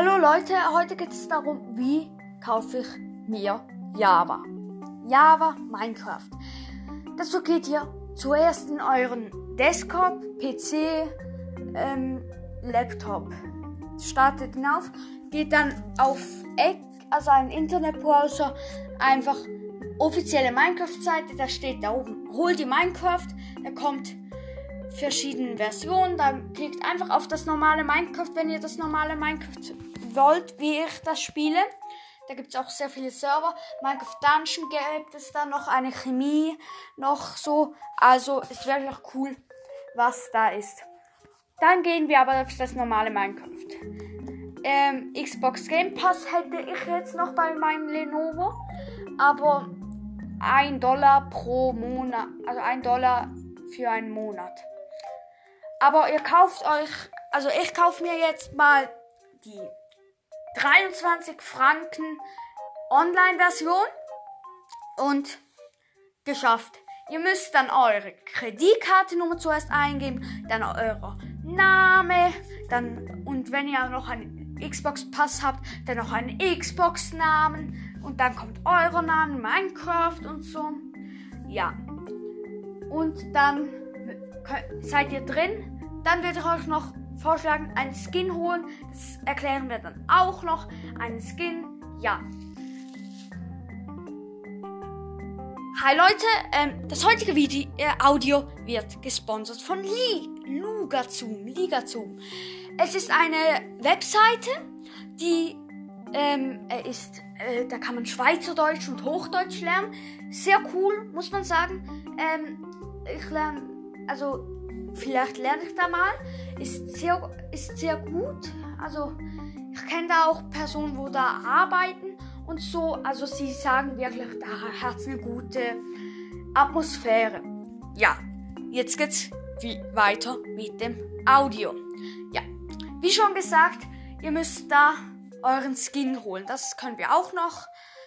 Hallo Leute, heute geht es darum, wie kaufe ich mir Java. Java Minecraft. Dazu geht ihr zuerst in euren Desktop, PC, ähm, Laptop. Startet ihn auf, geht dann auf Eck, also einen Internetbrowser, einfach offizielle Minecraft-Seite, da steht da oben, hol die Minecraft, da kommt verschiedene Versionen. Dann klickt einfach auf das normale Minecraft, wenn ihr das normale Minecraft wollt, wie ich das spiele. Da gibt es auch sehr viele Server. Minecraft Dungeon gibt es da noch eine Chemie, noch so. Also ist wirklich cool, was da ist. Dann gehen wir aber auf das normale Minecraft. Ähm, Xbox Game Pass hätte ich jetzt noch bei meinem Lenovo. Aber 1 Dollar pro Monat, also 1 Dollar für einen Monat. Aber ihr kauft euch, also ich kaufe mir jetzt mal die 23 Franken Online-Version und geschafft. Ihr müsst dann eure Kreditkartennummer zuerst eingeben, dann euer Name, dann und wenn ihr noch einen Xbox Pass habt, dann noch einen Xbox Namen und dann kommt euer Name Minecraft und so. Ja. Und dann seid ihr drin. Dann würde ich euch noch vorschlagen, einen Skin holen. Das erklären wir dann auch noch. Einen Skin, ja. Hi Leute, ähm, das heutige Video, äh, Audio wird gesponsert von Li, Lugazum, Ligazum. Es ist eine Webseite, die ähm, ist, äh, da kann man Schweizerdeutsch und Hochdeutsch lernen. Sehr cool, muss man sagen. Ähm, ich lerne, also vielleicht lerne ich da mal. Ist sehr, ist sehr gut. Also ich kenne da auch Personen, wo da arbeiten und so. Also sie sagen wirklich, da hat eine gute Atmosphäre. Ja, jetzt geht's wie weiter mit dem Audio. Ja, wie schon gesagt, ihr müsst da euren Skin holen. Das können wir auch noch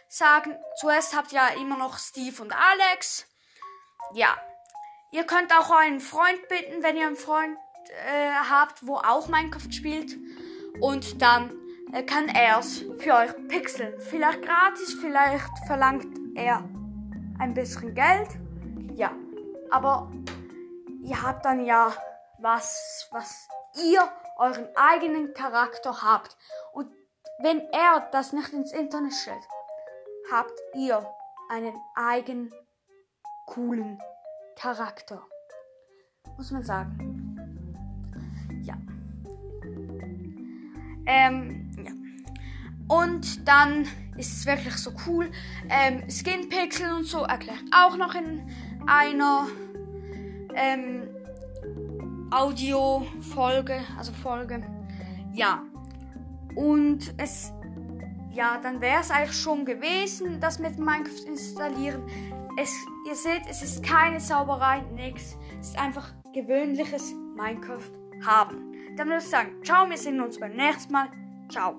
sagen. Zuerst habt ihr ja immer noch Steve und Alex. Ja, Ihr könnt auch euren Freund bitten, wenn ihr einen Freund äh, habt, wo auch Minecraft spielt. Und dann äh, kann er es für euch pixeln. Vielleicht gratis, vielleicht verlangt er ein bisschen Geld. Ja, aber ihr habt dann ja was, was ihr euren eigenen Charakter habt. Und wenn er das nicht ins Internet stellt, habt ihr einen eigenen coolen Charakter. Muss man sagen. Ja. Ähm, ja. Und dann ist es wirklich so cool. Ähm, Skin Pixel und so erklärt auch noch in einer ähm, Audio-Folge, also Folge. Ja. Und es, ja, dann wäre es eigentlich schon gewesen, das mit Minecraft installieren. Es, ihr seht, es ist keine Zauberei, nix. Es ist einfach gewöhnliches Minecraft haben. Dann würde ich sagen, ciao, wir sehen uns beim nächsten Mal. Ciao.